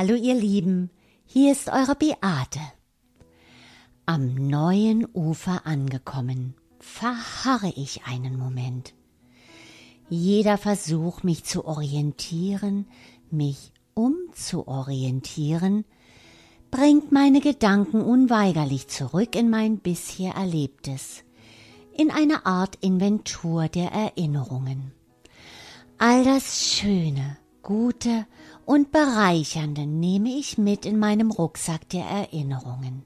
Hallo ihr Lieben, hier ist eure Beate. Am neuen Ufer angekommen, verharre ich einen Moment. Jeder Versuch, mich zu orientieren, mich umzuorientieren, bringt meine Gedanken unweigerlich zurück in mein bisher Erlebtes, in eine Art Inventur der Erinnerungen. All das Schöne, Gute und Bereichernde nehme ich mit in meinem Rucksack der Erinnerungen.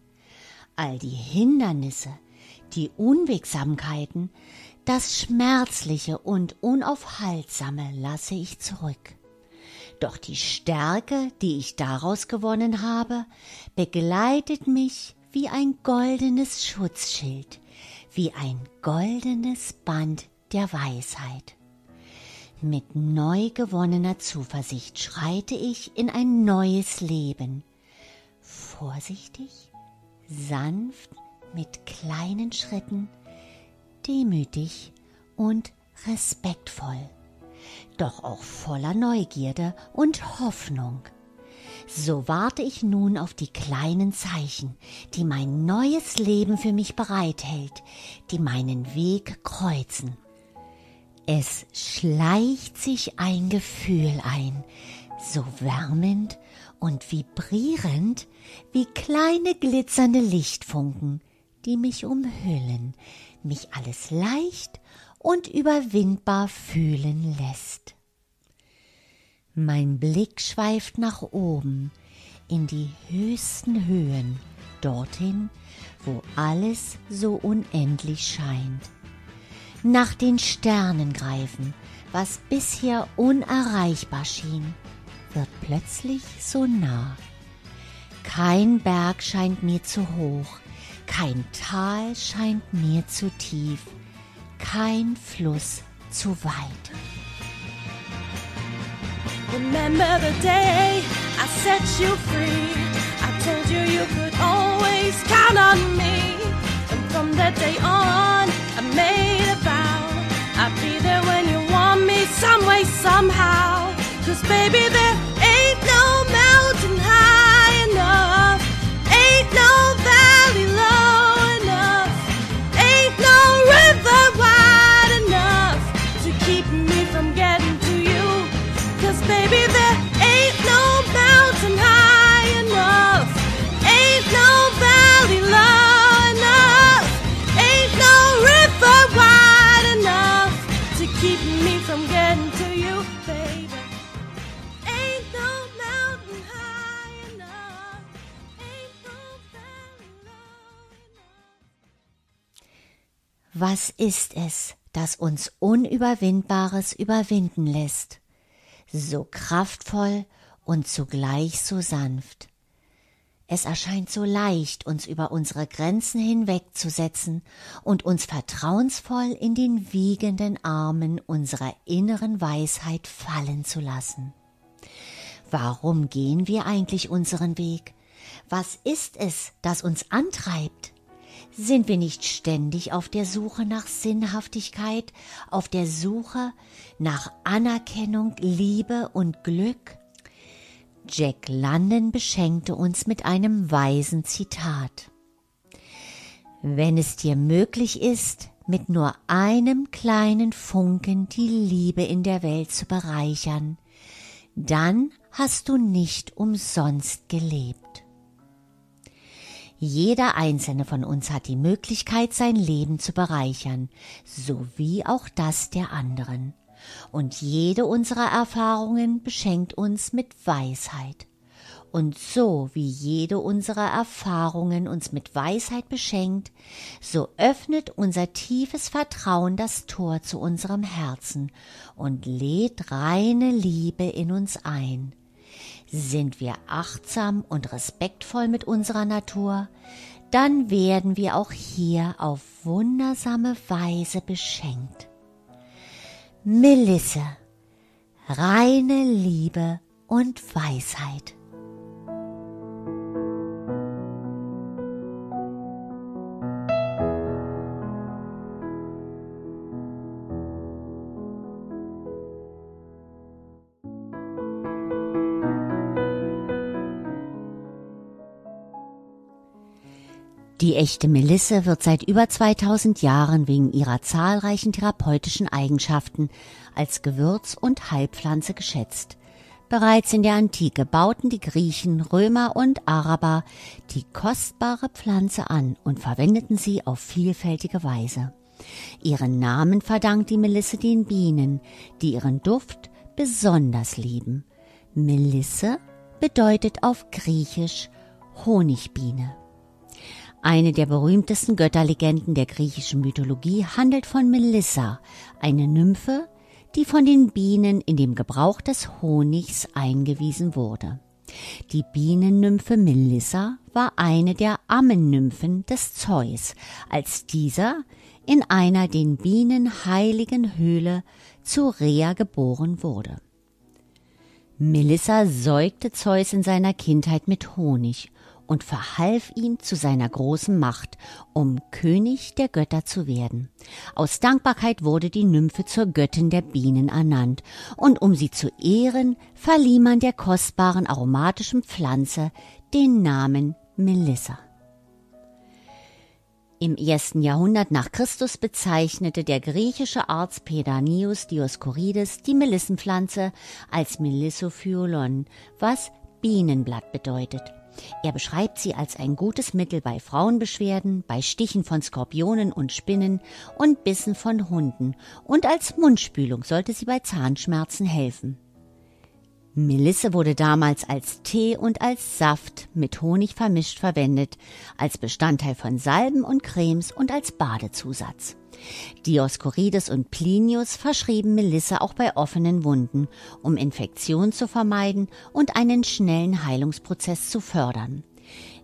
All die Hindernisse, die Unwegsamkeiten, das Schmerzliche und Unaufhaltsame lasse ich zurück. Doch die Stärke, die ich daraus gewonnen habe, begleitet mich wie ein goldenes Schutzschild, wie ein goldenes Band der Weisheit. Mit neu gewonnener Zuversicht schreite ich in ein neues Leben. Vorsichtig, sanft, mit kleinen Schritten, demütig und respektvoll, doch auch voller Neugierde und Hoffnung. So warte ich nun auf die kleinen Zeichen, die mein neues Leben für mich bereithält, die meinen Weg kreuzen. Es schleicht sich ein Gefühl ein, so wärmend und vibrierend wie kleine glitzernde Lichtfunken, die mich umhüllen, mich alles leicht und überwindbar fühlen lässt. Mein Blick schweift nach oben in die höchsten Höhen, dorthin, wo alles so unendlich scheint nach den Sternen greifen, was bisher unerreichbar schien, wird plötzlich so nah. Kein Berg scheint mir zu hoch, kein Tal scheint mir zu tief, kein Fluss zu weit. Remember the day I set you free. I told you you could always count on me. And from that day on, I made I'd be there when you want me some way, somehow. Cause baby, there ain't no mountain high enough, ain't no valley low enough, ain't no river wide enough to keep me from getting to you. Cause baby, Was ist es, das uns Unüberwindbares überwinden lässt? So kraftvoll und zugleich so sanft. Es erscheint so leicht, uns über unsere Grenzen hinwegzusetzen und uns vertrauensvoll in den wiegenden Armen unserer inneren Weisheit fallen zu lassen. Warum gehen wir eigentlich unseren Weg? Was ist es, das uns antreibt? Sind wir nicht ständig auf der Suche nach Sinnhaftigkeit, auf der Suche nach Anerkennung, Liebe und Glück? Jack London beschenkte uns mit einem weisen Zitat. Wenn es dir möglich ist, mit nur einem kleinen Funken die Liebe in der Welt zu bereichern, dann hast du nicht umsonst gelebt. Jeder einzelne von uns hat die Möglichkeit, sein Leben zu bereichern, sowie auch das der anderen. Und jede unserer Erfahrungen beschenkt uns mit Weisheit. Und so wie jede unserer Erfahrungen uns mit Weisheit beschenkt, so öffnet unser tiefes Vertrauen das Tor zu unserem Herzen und lädt reine Liebe in uns ein. Sind wir achtsam und respektvoll mit unserer Natur, dann werden wir auch hier auf wundersame Weise beschenkt. Melisse, reine Liebe und Weisheit. Die echte Melisse wird seit über 2000 Jahren wegen ihrer zahlreichen therapeutischen Eigenschaften als Gewürz- und Heilpflanze geschätzt. Bereits in der Antike bauten die Griechen, Römer und Araber die kostbare Pflanze an und verwendeten sie auf vielfältige Weise. Ihren Namen verdankt die Melisse den Bienen, die ihren Duft besonders lieben. Melisse bedeutet auf Griechisch Honigbiene. Eine der berühmtesten Götterlegenden der griechischen Mythologie handelt von Melissa, eine Nymphe, die von den Bienen in dem Gebrauch des Honigs eingewiesen wurde. Die Bienennymphe Melissa war eine der Ammennymphen des Zeus, als dieser in einer den Bienen heiligen Höhle zu Rea geboren wurde. Melissa säugte Zeus in seiner Kindheit mit Honig und verhalf ihm zu seiner großen Macht, um König der Götter zu werden. Aus Dankbarkeit wurde die Nymphe zur Göttin der Bienen ernannt, und um sie zu ehren, verlieh man der kostbaren aromatischen Pflanze den Namen Melissa. Im ersten Jahrhundert nach Christus bezeichnete der griechische Arzt Pedanius Dioskurides die Melissenpflanze als Melissophyolon, was Bienenblatt bedeutet. Er beschreibt sie als ein gutes Mittel bei Frauenbeschwerden, bei Stichen von Skorpionen und Spinnen und Bissen von Hunden und als Mundspülung sollte sie bei Zahnschmerzen helfen. Melisse wurde damals als Tee und als Saft mit Honig vermischt verwendet, als Bestandteil von Salben und Cremes und als Badezusatz. Dioskurides und Plinius verschrieben Melisse auch bei offenen Wunden, um Infektionen zu vermeiden und einen schnellen Heilungsprozess zu fördern.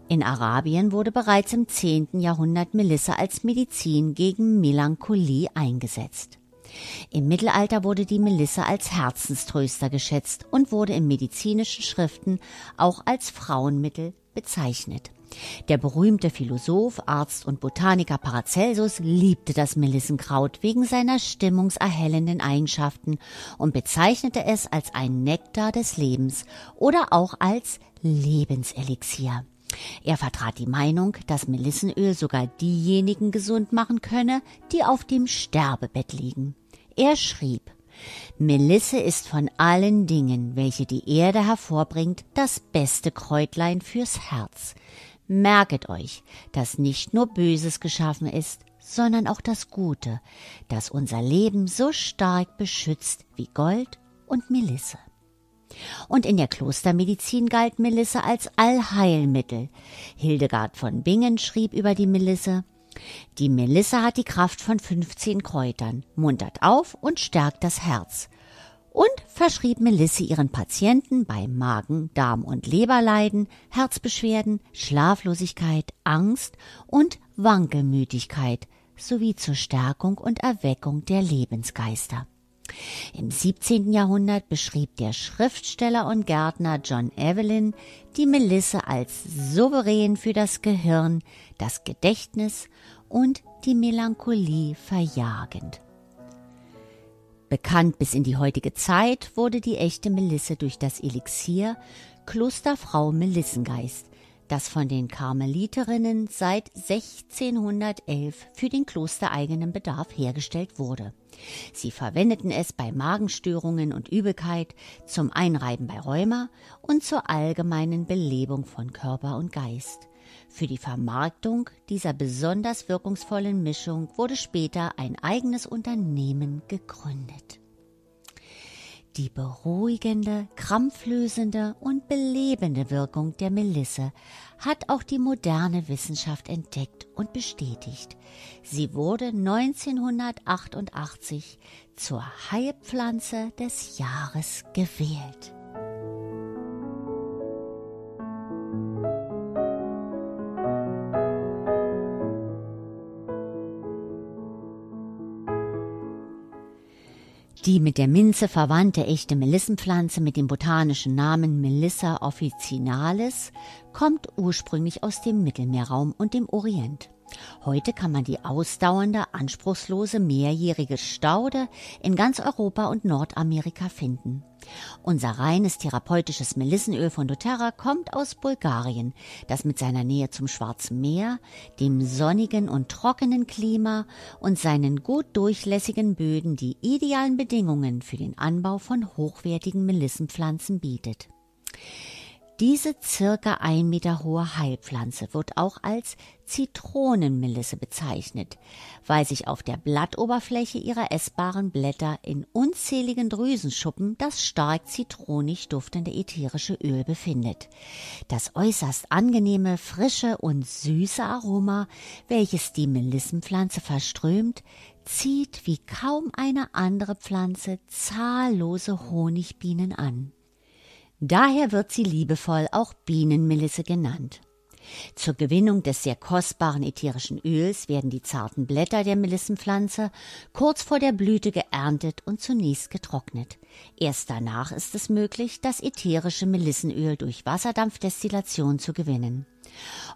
In Arabien wurde bereits im 10. Jahrhundert Melisse als Medizin gegen Melancholie eingesetzt. Im Mittelalter wurde die Melisse als Herzenströster geschätzt und wurde in medizinischen Schriften auch als Frauenmittel bezeichnet. Der berühmte Philosoph, Arzt und Botaniker Paracelsus liebte das Melissenkraut wegen seiner stimmungserhellenden Eigenschaften und bezeichnete es als ein Nektar des Lebens oder auch als Lebenselixier. Er vertrat die Meinung, dass Melissenöl sogar diejenigen gesund machen könne, die auf dem Sterbebett liegen. Er schrieb, Melisse ist von allen Dingen, welche die Erde hervorbringt, das beste Kräutlein fürs Herz. Merket euch, dass nicht nur Böses geschaffen ist, sondern auch das Gute, das unser Leben so stark beschützt wie Gold und Melisse. Und in der Klostermedizin galt Melisse als Allheilmittel. Hildegard von Bingen schrieb über die Melisse, die Melisse hat die Kraft von 15 Kräutern, muntert auf und stärkt das Herz und verschrieb Melisse ihren Patienten bei Magen-, Darm- und Leberleiden, Herzbeschwerden, Schlaflosigkeit, Angst und Wankelmütigkeit sowie zur Stärkung und Erweckung der Lebensgeister. Im 17. Jahrhundert beschrieb der Schriftsteller und Gärtner John Evelyn die Melisse als souverän für das Gehirn, das Gedächtnis und die Melancholie verjagend. Bekannt bis in die heutige Zeit wurde die echte Melisse durch das Elixier Klosterfrau Melissengeist, das von den Karmeliterinnen seit 1611 für den klostereigenen Bedarf hergestellt wurde. Sie verwendeten es bei Magenstörungen und Übelkeit, zum Einreiben bei Rheuma und zur allgemeinen Belebung von Körper und Geist. Für die Vermarktung dieser besonders wirkungsvollen Mischung wurde später ein eigenes Unternehmen gegründet. Die beruhigende, krampflösende und belebende Wirkung der Melisse hat auch die moderne Wissenschaft entdeckt und bestätigt. Sie wurde 1988 zur Heilpflanze des Jahres gewählt. Die mit der Minze verwandte echte Melissenpflanze mit dem botanischen Namen Melissa officinalis kommt ursprünglich aus dem Mittelmeerraum und dem Orient. Heute kann man die ausdauernde, anspruchslose mehrjährige Staude in ganz Europa und Nordamerika finden. Unser reines therapeutisches Melissenöl von doTERRA kommt aus Bulgarien, das mit seiner Nähe zum Schwarzen Meer, dem sonnigen und trockenen Klima und seinen gut durchlässigen Böden die idealen Bedingungen für den Anbau von hochwertigen Melissenpflanzen bietet. Diese circa ein Meter hohe Heilpflanze wird auch als Zitronenmelisse bezeichnet, weil sich auf der Blattoberfläche ihrer essbaren Blätter in unzähligen Drüsenschuppen das stark zitronig duftende ätherische Öl befindet. Das äußerst angenehme, frische und süße Aroma, welches die Melissenpflanze verströmt, zieht wie kaum eine andere Pflanze zahllose Honigbienen an. Daher wird sie liebevoll auch Bienenmelisse genannt. Zur Gewinnung des sehr kostbaren ätherischen Öls werden die zarten Blätter der Melissenpflanze kurz vor der Blüte geerntet und zunächst getrocknet. Erst danach ist es möglich, das ätherische Melissenöl durch Wasserdampfdestillation zu gewinnen.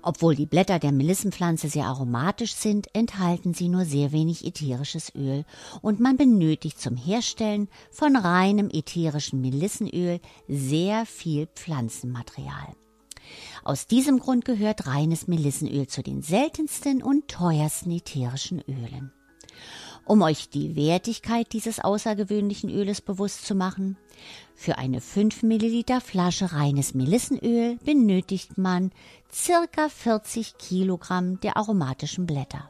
Obwohl die Blätter der Melissenpflanze sehr aromatisch sind, enthalten sie nur sehr wenig ätherisches Öl und man benötigt zum Herstellen von reinem ätherischen Melissenöl sehr viel Pflanzenmaterial. Aus diesem Grund gehört reines Melissenöl zu den seltensten und teuersten ätherischen Ölen. Um euch die Wertigkeit dieses außergewöhnlichen Öles bewusst zu machen, für eine 5 Milliliter Flasche reines Melissenöl benötigt man circa 40 Kilogramm der aromatischen Blätter.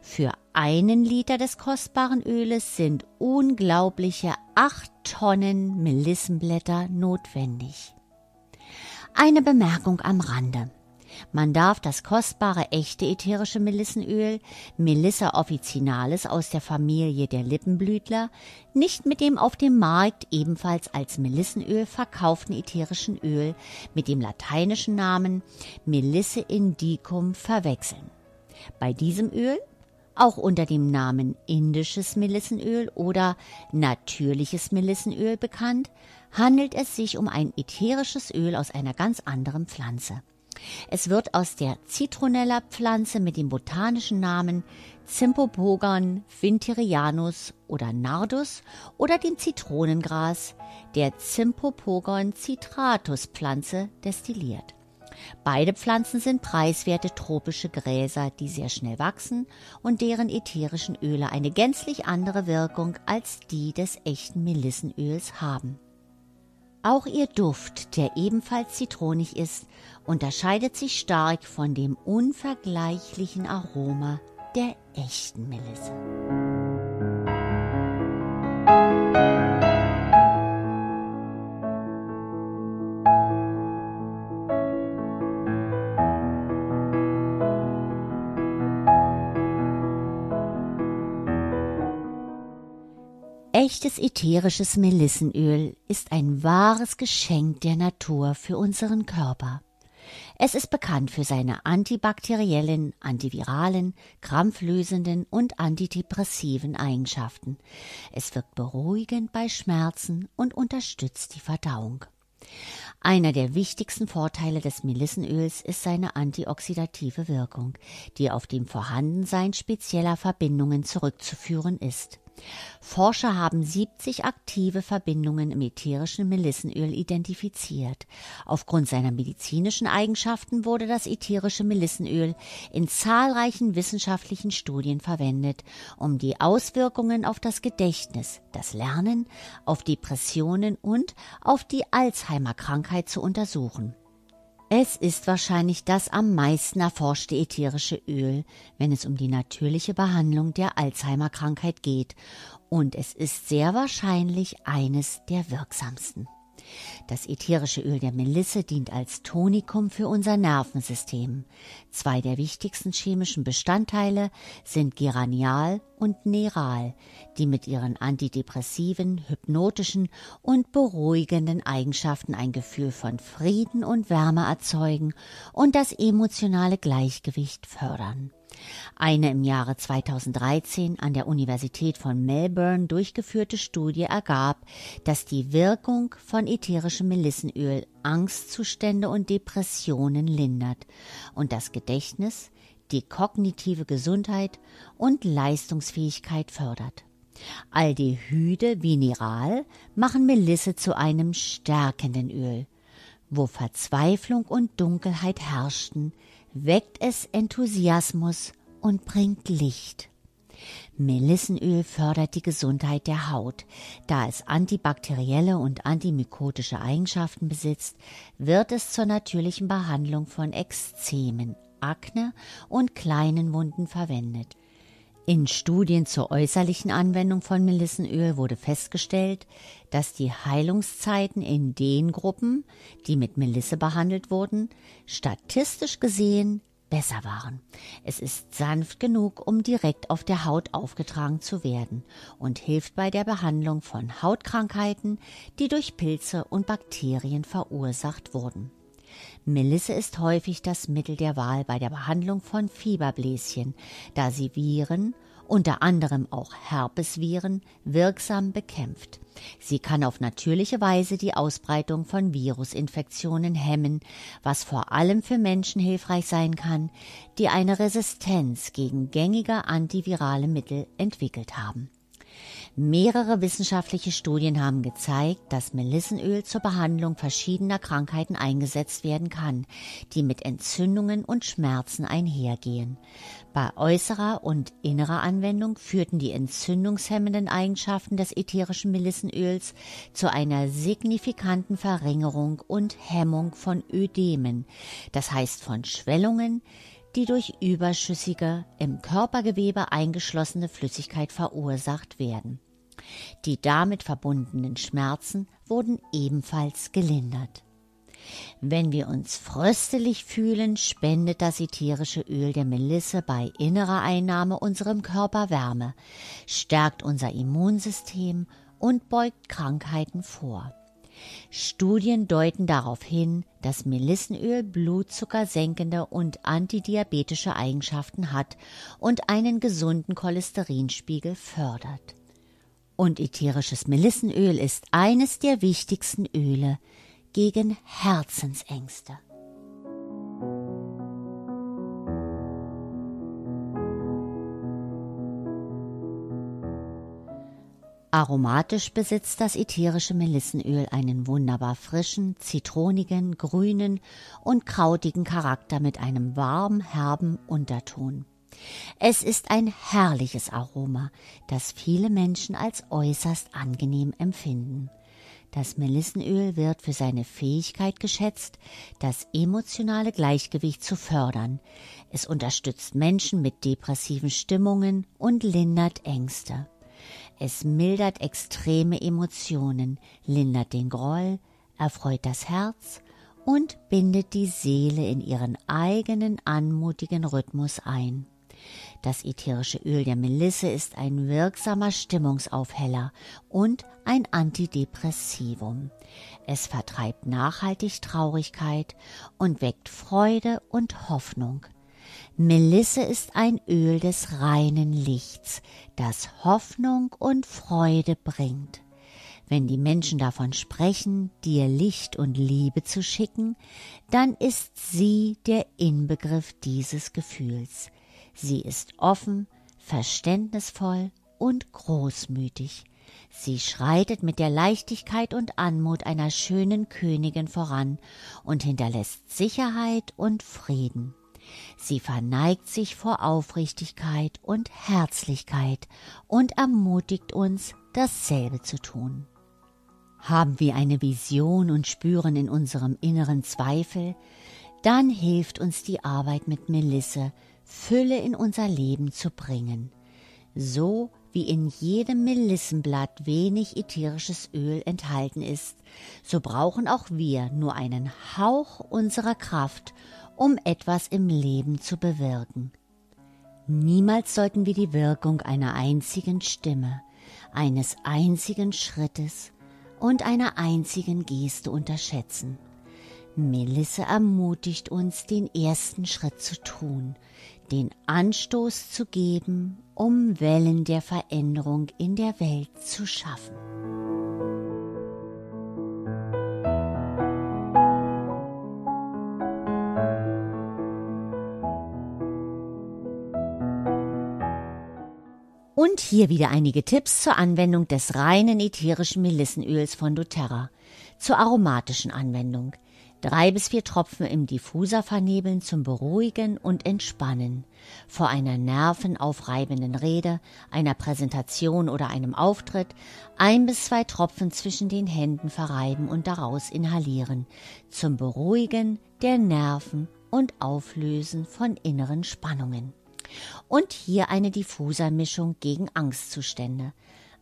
Für einen Liter des kostbaren Öles sind unglaubliche 8 Tonnen Melissenblätter notwendig. Eine Bemerkung am Rande. Man darf das kostbare echte ätherische Melissenöl Melissa officinalis aus der Familie der Lippenblütler nicht mit dem auf dem Markt ebenfalls als Melissenöl verkauften ätherischen Öl mit dem lateinischen Namen Melisse indicum verwechseln. Bei diesem Öl auch unter dem Namen indisches Melissenöl oder natürliches Melissenöl bekannt, handelt es sich um ein ätherisches Öl aus einer ganz anderen Pflanze. Es wird aus der Citronella-Pflanze mit dem botanischen Namen Zimpopogon vinterianus oder Nardus oder dem Zitronengras der Zimpopogon citratus Pflanze destilliert. Beide Pflanzen sind preiswerte tropische Gräser, die sehr schnell wachsen und deren ätherischen Öle eine gänzlich andere Wirkung als die des echten Melissenöls haben. Auch ihr Duft, der ebenfalls zitronig ist, unterscheidet sich stark von dem unvergleichlichen Aroma der echten Melisse. Echtes ätherisches Melissenöl ist ein wahres Geschenk der Natur für unseren Körper. Es ist bekannt für seine antibakteriellen, antiviralen, krampflösenden und antidepressiven Eigenschaften. Es wirkt beruhigend bei Schmerzen und unterstützt die Verdauung. Einer der wichtigsten Vorteile des Melissenöls ist seine antioxidative Wirkung, die auf dem Vorhandensein spezieller Verbindungen zurückzuführen ist. Forscher haben 70 aktive Verbindungen im ätherischen Melissenöl identifiziert. Aufgrund seiner medizinischen Eigenschaften wurde das ätherische Melissenöl in zahlreichen wissenschaftlichen Studien verwendet, um die Auswirkungen auf das Gedächtnis, das Lernen, auf Depressionen und auf die Alzheimer-Krankheit zu untersuchen. Es ist wahrscheinlich das am meisten erforschte ätherische Öl, wenn es um die natürliche Behandlung der Alzheimer-Krankheit geht, und es ist sehr wahrscheinlich eines der wirksamsten. Das ätherische Öl der Melisse dient als Tonikum für unser Nervensystem. Zwei der wichtigsten chemischen Bestandteile sind Geranial und Neral, die mit ihren antidepressiven, hypnotischen und beruhigenden Eigenschaften ein Gefühl von Frieden und Wärme erzeugen und das emotionale Gleichgewicht fördern. Eine im Jahre 2013 an der Universität von Melbourne durchgeführte Studie ergab, dass die Wirkung von ätherischem Melissenöl Angstzustände und Depressionen lindert und das Gedächtnis, die kognitive Gesundheit und Leistungsfähigkeit fördert. Aldehyde Vineral machen Melisse zu einem stärkenden Öl. Wo Verzweiflung und Dunkelheit herrschten, weckt es Enthusiasmus und bringt Licht. Melissenöl fördert die Gesundheit der Haut. Da es antibakterielle und antimykotische Eigenschaften besitzt, wird es zur natürlichen Behandlung von Ekzemen, Akne und kleinen Wunden verwendet. In Studien zur äußerlichen Anwendung von Melissenöl wurde festgestellt, dass die Heilungszeiten in den Gruppen, die mit Melisse behandelt wurden, statistisch gesehen besser waren. Es ist sanft genug, um direkt auf der Haut aufgetragen zu werden und hilft bei der Behandlung von Hautkrankheiten, die durch Pilze und Bakterien verursacht wurden. Melisse ist häufig das Mittel der Wahl bei der Behandlung von Fieberbläschen, da sie Viren, unter anderem auch Herpesviren, wirksam bekämpft. Sie kann auf natürliche Weise die Ausbreitung von Virusinfektionen hemmen, was vor allem für Menschen hilfreich sein kann, die eine Resistenz gegen gängige antivirale Mittel entwickelt haben. Mehrere wissenschaftliche Studien haben gezeigt, dass Melissenöl zur Behandlung verschiedener Krankheiten eingesetzt werden kann, die mit Entzündungen und Schmerzen einhergehen. Bei äußerer und innerer Anwendung führten die entzündungshemmenden Eigenschaften des ätherischen Melissenöls zu einer signifikanten Verringerung und Hemmung von Ödemen, das heißt von Schwellungen, die durch überschüssige, im Körpergewebe eingeschlossene Flüssigkeit verursacht werden. Die damit verbundenen Schmerzen wurden ebenfalls gelindert. Wenn wir uns fröstelig fühlen, spendet das ätherische Öl der Melisse bei innerer Einnahme unserem Körper Wärme, stärkt unser Immunsystem und beugt Krankheiten vor. Studien deuten darauf hin, dass Melissenöl blutzuckersenkende und antidiabetische Eigenschaften hat und einen gesunden Cholesterinspiegel fördert. Und ätherisches Melissenöl ist eines der wichtigsten Öle gegen Herzensängste. Aromatisch besitzt das ätherische Melissenöl einen wunderbar frischen, zitronigen, grünen und krautigen Charakter mit einem warm herben Unterton. Es ist ein herrliches Aroma, das viele Menschen als äußerst angenehm empfinden. Das Melissenöl wird für seine Fähigkeit geschätzt, das emotionale Gleichgewicht zu fördern. Es unterstützt Menschen mit depressiven Stimmungen und lindert Ängste. Es mildert extreme Emotionen, lindert den Groll, erfreut das Herz und bindet die Seele in ihren eigenen anmutigen Rhythmus ein. Das ätherische Öl der Melisse ist ein wirksamer Stimmungsaufheller und ein Antidepressivum. Es vertreibt nachhaltig Traurigkeit und weckt Freude und Hoffnung. Melisse ist ein Öl des reinen Lichts, das Hoffnung und Freude bringt. Wenn die Menschen davon sprechen, dir Licht und Liebe zu schicken, dann ist sie der Inbegriff dieses Gefühls. Sie ist offen, verständnisvoll und großmütig. Sie schreitet mit der Leichtigkeit und Anmut einer schönen Königin voran und hinterlässt Sicherheit und Frieden. Sie verneigt sich vor Aufrichtigkeit und Herzlichkeit und ermutigt uns, dasselbe zu tun. Haben wir eine Vision und spüren in unserem inneren Zweifel, dann hilft uns die Arbeit mit Melisse, Fülle in unser Leben zu bringen. So wie in jedem Melissenblatt wenig ätherisches Öl enthalten ist, so brauchen auch wir nur einen Hauch unserer Kraft, um etwas im Leben zu bewirken. Niemals sollten wir die Wirkung einer einzigen Stimme, eines einzigen Schrittes und einer einzigen Geste unterschätzen. Melisse ermutigt uns, den ersten Schritt zu tun, den Anstoß zu geben, um Wellen der Veränderung in der Welt zu schaffen. Und hier wieder einige Tipps zur Anwendung des reinen ätherischen Melissenöls von doTERRA. Zur aromatischen Anwendung. Drei bis vier Tropfen im Diffuser vernebeln zum Beruhigen und Entspannen. Vor einer nervenaufreibenden Rede, einer Präsentation oder einem Auftritt ein bis zwei Tropfen zwischen den Händen verreiben und daraus inhalieren. Zum Beruhigen der Nerven und Auflösen von inneren Spannungen. Und hier eine Diffusermischung gegen Angstzustände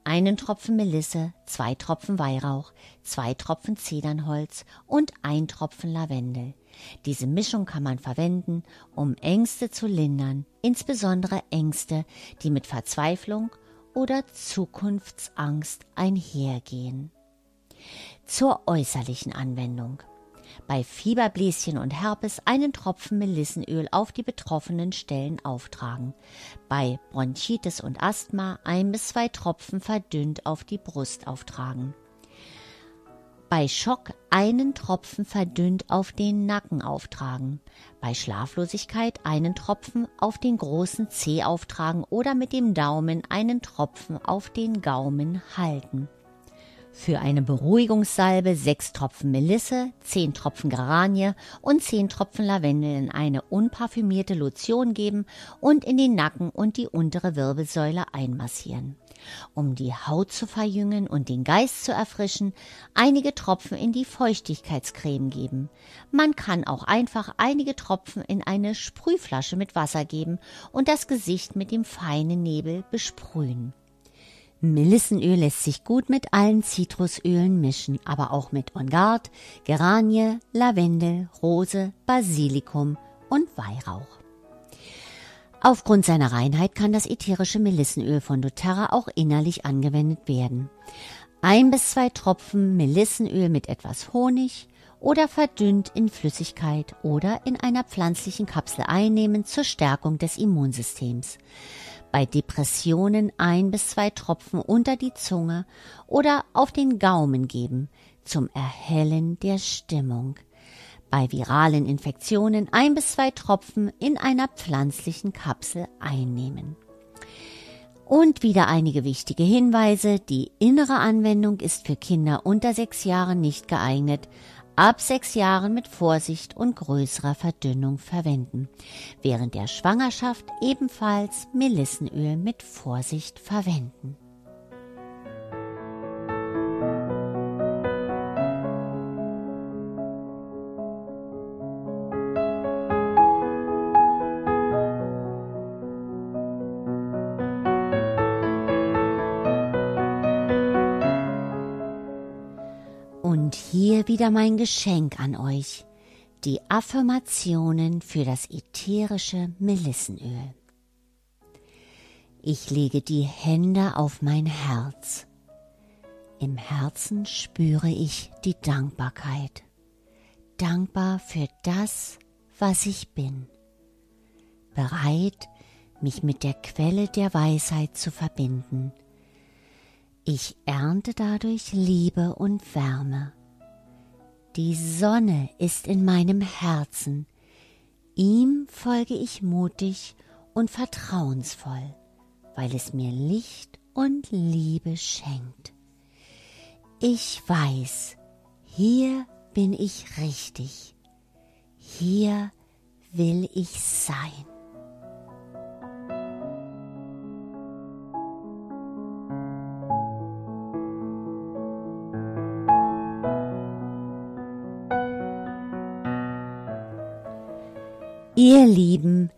einen Tropfen Melisse, zwei Tropfen Weihrauch, zwei Tropfen Zedernholz und ein Tropfen Lavendel. Diese Mischung kann man verwenden, um Ängste zu lindern, insbesondere Ängste, die mit Verzweiflung oder Zukunftsangst einhergehen. Zur äußerlichen Anwendung bei Fieberbläschen und Herpes einen Tropfen Melissenöl auf die betroffenen Stellen auftragen. Bei Bronchitis und Asthma ein bis zwei Tropfen verdünnt auf die Brust auftragen. Bei Schock einen Tropfen verdünnt auf den Nacken auftragen. Bei Schlaflosigkeit einen Tropfen auf den großen Zeh auftragen oder mit dem Daumen einen Tropfen auf den Gaumen halten. Für eine Beruhigungssalbe sechs Tropfen Melisse, zehn Tropfen Geranie und zehn Tropfen Lavendel in eine unparfümierte Lotion geben und in den Nacken und die untere Wirbelsäule einmassieren. Um die Haut zu verjüngen und den Geist zu erfrischen, einige Tropfen in die Feuchtigkeitscreme geben. Man kann auch einfach einige Tropfen in eine Sprühflasche mit Wasser geben und das Gesicht mit dem feinen Nebel besprühen. Melissenöl lässt sich gut mit allen Zitrusölen mischen, aber auch mit On Guard, Geranie, Lavendel, Rose, Basilikum und Weihrauch. Aufgrund seiner Reinheit kann das ätherische Melissenöl von doTERRA auch innerlich angewendet werden. Ein bis zwei Tropfen Melissenöl mit etwas Honig oder verdünnt in Flüssigkeit oder in einer pflanzlichen Kapsel einnehmen zur Stärkung des Immunsystems bei Depressionen ein bis zwei Tropfen unter die Zunge oder auf den Gaumen geben zum Erhellen der Stimmung. Bei viralen Infektionen ein bis zwei Tropfen in einer pflanzlichen Kapsel einnehmen. Und wieder einige wichtige Hinweise. Die innere Anwendung ist für Kinder unter sechs Jahren nicht geeignet, ab sechs Jahren mit Vorsicht und größerer Verdünnung verwenden. Während der Schwangerschaft ebenfalls Melissenöl mit Vorsicht verwenden. Wieder mein Geschenk an euch, die Affirmationen für das ätherische Melissenöl. Ich lege die Hände auf mein Herz. Im Herzen spüre ich die Dankbarkeit. Dankbar für das, was ich bin. Bereit, mich mit der Quelle der Weisheit zu verbinden. Ich ernte dadurch Liebe und Wärme. Die Sonne ist in meinem Herzen, ihm folge ich mutig und vertrauensvoll, weil es mir Licht und Liebe schenkt. Ich weiß, hier bin ich richtig, hier will ich sein. Ihr Lieben,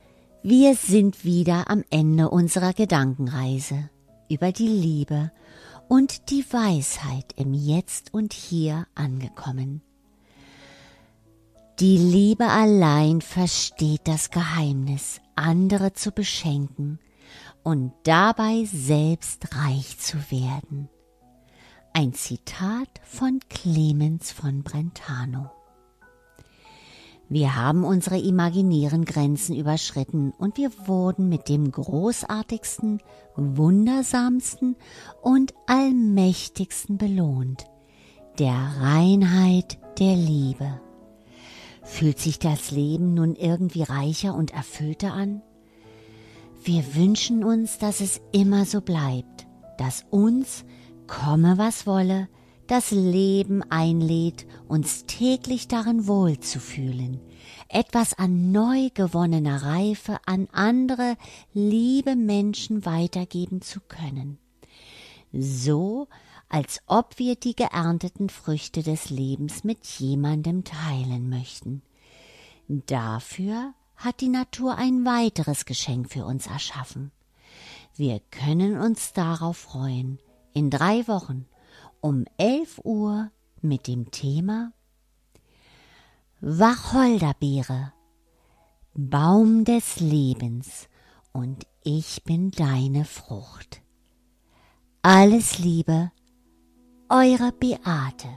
wir sind wieder am Ende unserer Gedankenreise über die Liebe und die Weisheit im Jetzt und Hier angekommen. Die Liebe allein versteht das Geheimnis, andere zu beschenken und dabei selbst reich zu werden. Ein Zitat von Clemens von Brentano. Wir haben unsere imaginären Grenzen überschritten und wir wurden mit dem großartigsten, wundersamsten und allmächtigsten belohnt, der Reinheit der Liebe. Fühlt sich das Leben nun irgendwie reicher und erfüllter an? Wir wünschen uns, dass es immer so bleibt, dass uns, komme was wolle, das Leben einlädt, uns täglich darin wohlzufühlen, etwas an neu gewonnener Reife an andere liebe Menschen weitergeben zu können. So, als ob wir die geernteten Früchte des Lebens mit jemandem teilen möchten. Dafür hat die Natur ein weiteres Geschenk für uns erschaffen. Wir können uns darauf freuen, in drei Wochen um 11 Uhr mit dem Thema Wacholderbeere, Baum des Lebens und ich bin deine Frucht. Alles Liebe, eure Beate.